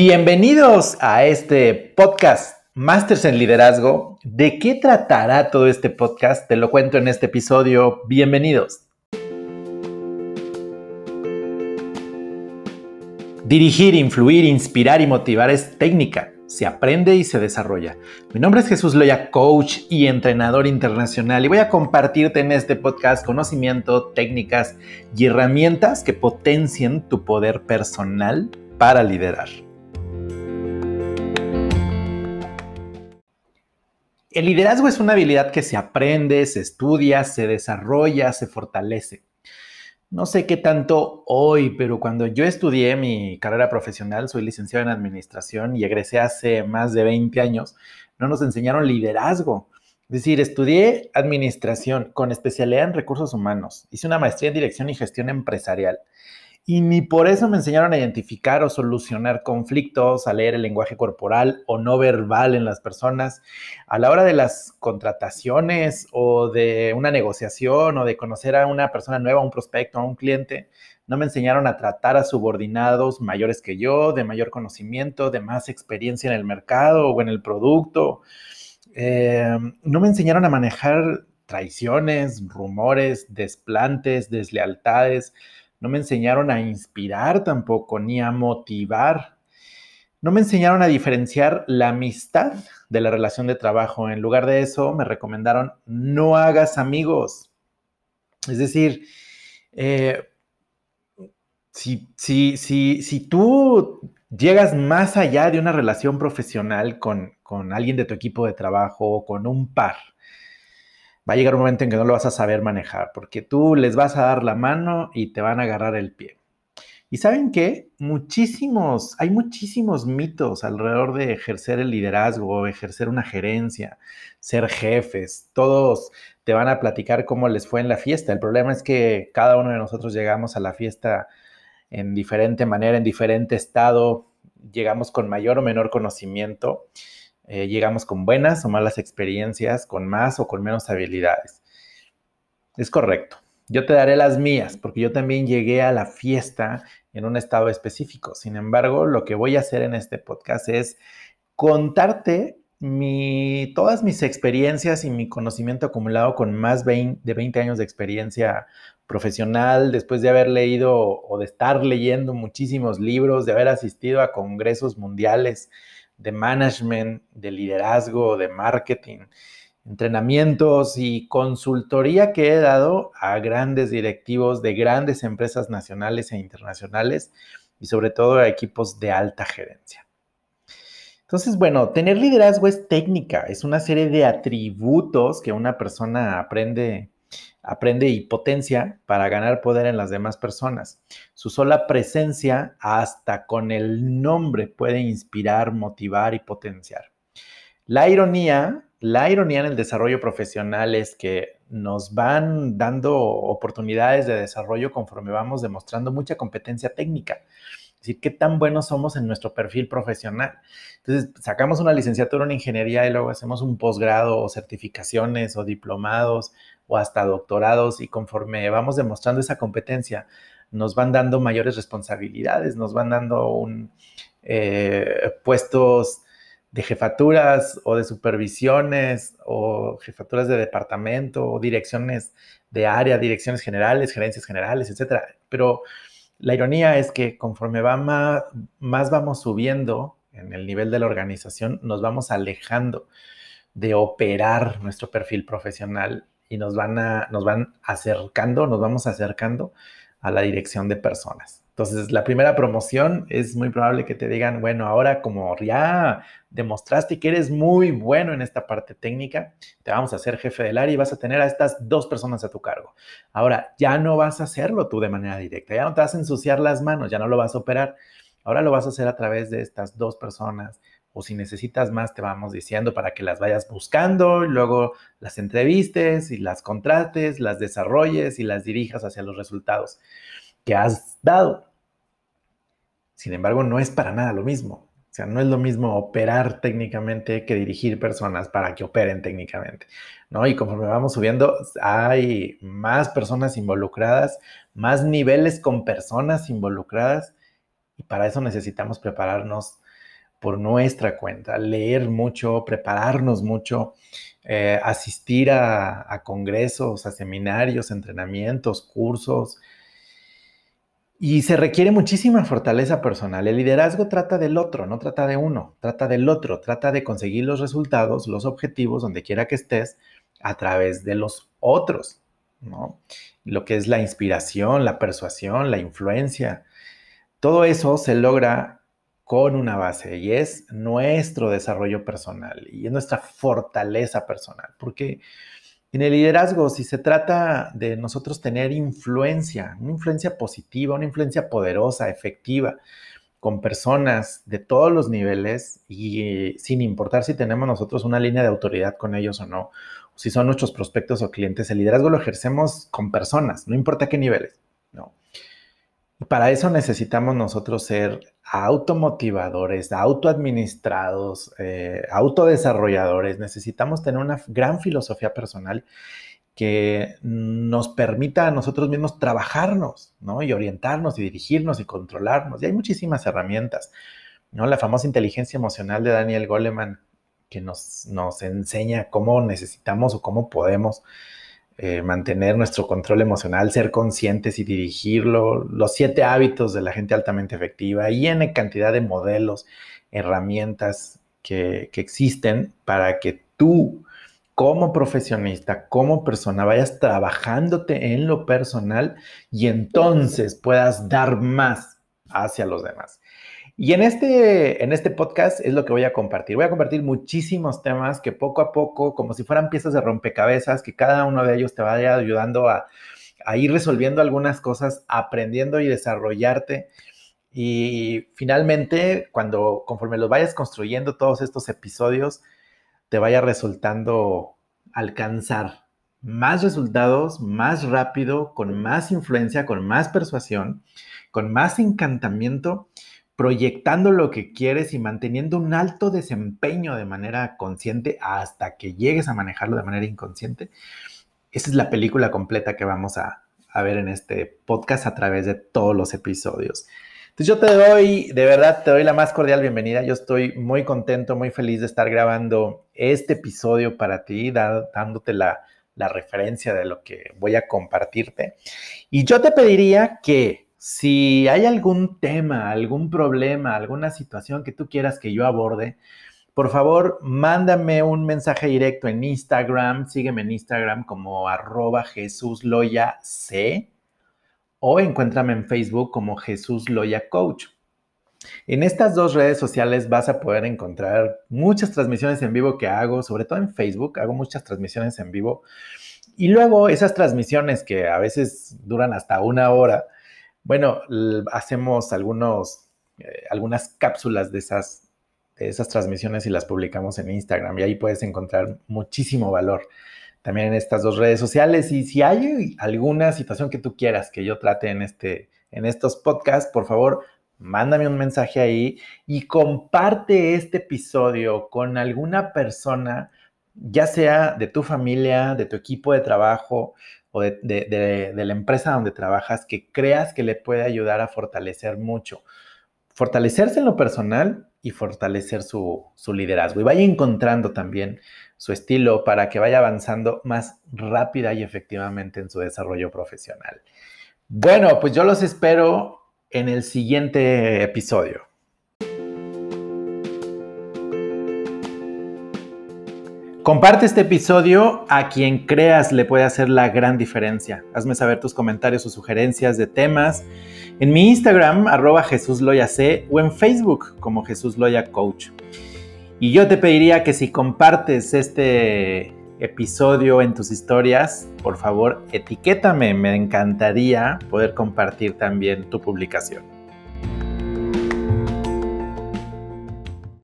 Bienvenidos a este podcast Masters en Liderazgo. ¿De qué tratará todo este podcast? Te lo cuento en este episodio. Bienvenidos. Dirigir, influir, inspirar y motivar es técnica. Se aprende y se desarrolla. Mi nombre es Jesús Loya, coach y entrenador internacional, y voy a compartirte en este podcast conocimiento, técnicas y herramientas que potencien tu poder personal para liderar. El liderazgo es una habilidad que se aprende, se estudia, se desarrolla, se fortalece. No sé qué tanto hoy, pero cuando yo estudié mi carrera profesional, soy licenciado en administración y egresé hace más de 20 años, no nos enseñaron liderazgo. Es decir, estudié administración con especialidad en recursos humanos, hice una maestría en dirección y gestión empresarial y ni por eso me enseñaron a identificar o solucionar conflictos, a leer el lenguaje corporal o no verbal en las personas. A la hora de las contrataciones o de una negociación o de conocer a una persona nueva, a un prospecto, a un cliente, no me enseñaron a tratar a subordinados mayores que yo, de mayor conocimiento, de más experiencia en el mercado o en el producto. Eh, no me enseñaron a manejar traiciones, rumores, desplantes, deslealtades no me enseñaron a inspirar tampoco, ni a motivar. No me enseñaron a diferenciar la amistad de la relación de trabajo. En lugar de eso, me recomendaron no hagas amigos. Es decir, eh, si, si, si, tú llegas más allá de una relación profesional con, con alguien de tu equipo de trabajo o con un par, va a llegar un momento en que no lo vas a saber manejar, porque tú les vas a dar la mano y te van a agarrar el pie. Y saben qué? Muchísimos, hay muchísimos mitos alrededor de ejercer el liderazgo, ejercer una gerencia, ser jefes. Todos te van a platicar cómo les fue en la fiesta. El problema es que cada uno de nosotros llegamos a la fiesta en diferente manera, en diferente estado, llegamos con mayor o menor conocimiento eh, llegamos con buenas o malas experiencias, con más o con menos habilidades. Es correcto. Yo te daré las mías, porque yo también llegué a la fiesta en un estado específico. Sin embargo, lo que voy a hacer en este podcast es contarte mi, todas mis experiencias y mi conocimiento acumulado con más de 20 años de experiencia profesional, después de haber leído o de estar leyendo muchísimos libros, de haber asistido a congresos mundiales, de management, de liderazgo, de marketing, entrenamientos y consultoría que he dado a grandes directivos de grandes empresas nacionales e internacionales y sobre todo a equipos de alta gerencia. Entonces, bueno, tener liderazgo es técnica, es una serie de atributos que una persona aprende aprende y potencia para ganar poder en las demás personas. Su sola presencia, hasta con el nombre, puede inspirar, motivar y potenciar. La ironía, la ironía en el desarrollo profesional es que nos van dando oportunidades de desarrollo conforme vamos demostrando mucha competencia técnica. Es decir, qué tan buenos somos en nuestro perfil profesional. Entonces, sacamos una licenciatura en ingeniería y luego hacemos un posgrado o certificaciones o diplomados o hasta doctorados y conforme vamos demostrando esa competencia, nos van dando mayores responsabilidades, nos van dando eh, puestos de jefaturas o de supervisiones o jefaturas de departamento o direcciones de área, direcciones generales, gerencias generales, etc. Pero la ironía es que conforme más vamos subiendo en el nivel de la organización, nos vamos alejando de operar nuestro perfil profesional y nos van, a, nos van acercando, nos vamos acercando a la dirección de personas. Entonces, la primera promoción es muy probable que te digan, bueno, ahora como ya demostraste que eres muy bueno en esta parte técnica, te vamos a hacer jefe del área y vas a tener a estas dos personas a tu cargo. Ahora, ya no vas a hacerlo tú de manera directa, ya no te vas a ensuciar las manos, ya no lo vas a operar. Ahora lo vas a hacer a través de estas dos personas o si necesitas más, te vamos diciendo para que las vayas buscando, y luego las entrevistes y las contrates, las desarrolles y las dirijas hacia los resultados que has dado. Sin embargo, no es para nada lo mismo. O sea, no es lo mismo operar técnicamente que dirigir personas para que operen técnicamente, ¿no? Y conforme vamos subiendo, hay más personas involucradas, más niveles con personas involucradas y para eso necesitamos prepararnos por nuestra cuenta, leer mucho, prepararnos mucho, eh, asistir a, congresos, a seminarios, entrenamientos, cursos. Y se requiere muchísima fortaleza personal. El liderazgo trata del otro, no trata de uno, trata del otro, trata de conseguir los resultados, los objetivos, donde quiera que estés, a través de los otros, ¿no? Lo que es la inspiración, la persuasión, la influencia. Todo eso se logra con una base y es nuestro desarrollo personal y es nuestra fortaleza personal. Porque en el liderazgo, si se trata de nosotros tener influencia, una influencia positiva, una influencia poderosa, efectiva, con personas de todos los niveles y sin importar si tenemos nosotros una línea de autoridad con ellos o no, si son nuestros prospectos o clientes, el liderazgo lo ejercemos con personas, no importa qué niveles, ¿no? Para eso necesitamos nosotros ser automotivadores, autoadministrados, eh, autodesarrolladores. Necesitamos tener una gran filosofía personal que nos permita a nosotros mismos trabajarnos, ¿no? Y orientarnos y dirigirnos y controlarnos. Y hay muchísimas herramientas, ¿no? La famosa inteligencia emocional de Daniel Goleman que nos, nos enseña cómo necesitamos o cómo podemos eh, mantener nuestro control emocional, ser conscientes y dirigirlo, los siete hábitos de la gente altamente efectiva y en cantidad de modelos, herramientas que, que existen para que tú como profesionista, como persona, vayas trabajándote en lo personal y entonces puedas dar más hacia los demás. Y en este, en este podcast es lo que voy a compartir. Voy a compartir muchísimos temas que poco a poco, como si fueran piezas de rompecabezas, que cada uno de ellos te vaya ayudando a, a ir resolviendo algunas cosas, aprendiendo y desarrollarte. Y finalmente, cuando conforme los vayas construyendo todos estos episodios, te vaya resultando alcanzar más resultados, más rápido, con más influencia, con más persuasión, con más encantamiento proyectando lo que quieres y manteniendo un alto desempeño de manera consciente hasta que llegues a manejarlo de manera inconsciente. Esa es la película completa que vamos a, ver en este podcast a través de todos los episodios. Entonces yo te doy, de verdad, te doy la más cordial bienvenida. Yo estoy muy contento, muy feliz de estar grabando este episodio para ti, dándote la, la referencia de lo que voy a compartirte. Y yo te pediría que si hay algún tema, algún problema, alguna situación que tú quieras que yo aborde, por favor, mándame un mensaje directo en Instagram, sígueme en Instagram como arroba Jesús C o encuéntrame en Facebook como Jesús Loya Coach. En estas dos redes sociales vas a poder encontrar muchas transmisiones en vivo que hago, sobre todo en Facebook, hago muchas transmisiones en vivo. Y luego esas transmisiones que a veces duran hasta una hora, bueno, hacemos algunos, eh, algunas cápsulas de esas, de esas transmisiones y las publicamos en Instagram y ahí puedes encontrar muchísimo valor también en estas dos redes sociales. Y si hay alguna situación que tú quieras que yo trate en, este, en estos podcasts, por favor, mándame un mensaje ahí y comparte este episodio con alguna persona, ya sea de tu familia, de tu equipo de trabajo, o de, la empresa donde trabajas que creas que le puede ayudar a fortalecer mucho. Fortalecerse en lo personal y fortalecer su, su liderazgo. Y vaya encontrando también su estilo para que vaya avanzando más rápida y efectivamente en su desarrollo profesional. Bueno, pues yo los espero en el siguiente episodio. Comparte este episodio a quien creas le puede hacer la gran diferencia. Hazme saber tus comentarios o sugerencias de temas en mi Instagram, arroba C, o en Facebook como Jesús Loya Coach. Y yo te pediría que si compartes este episodio en tus historias, por favor, etiquétame. Me encantaría poder compartir también tu publicación.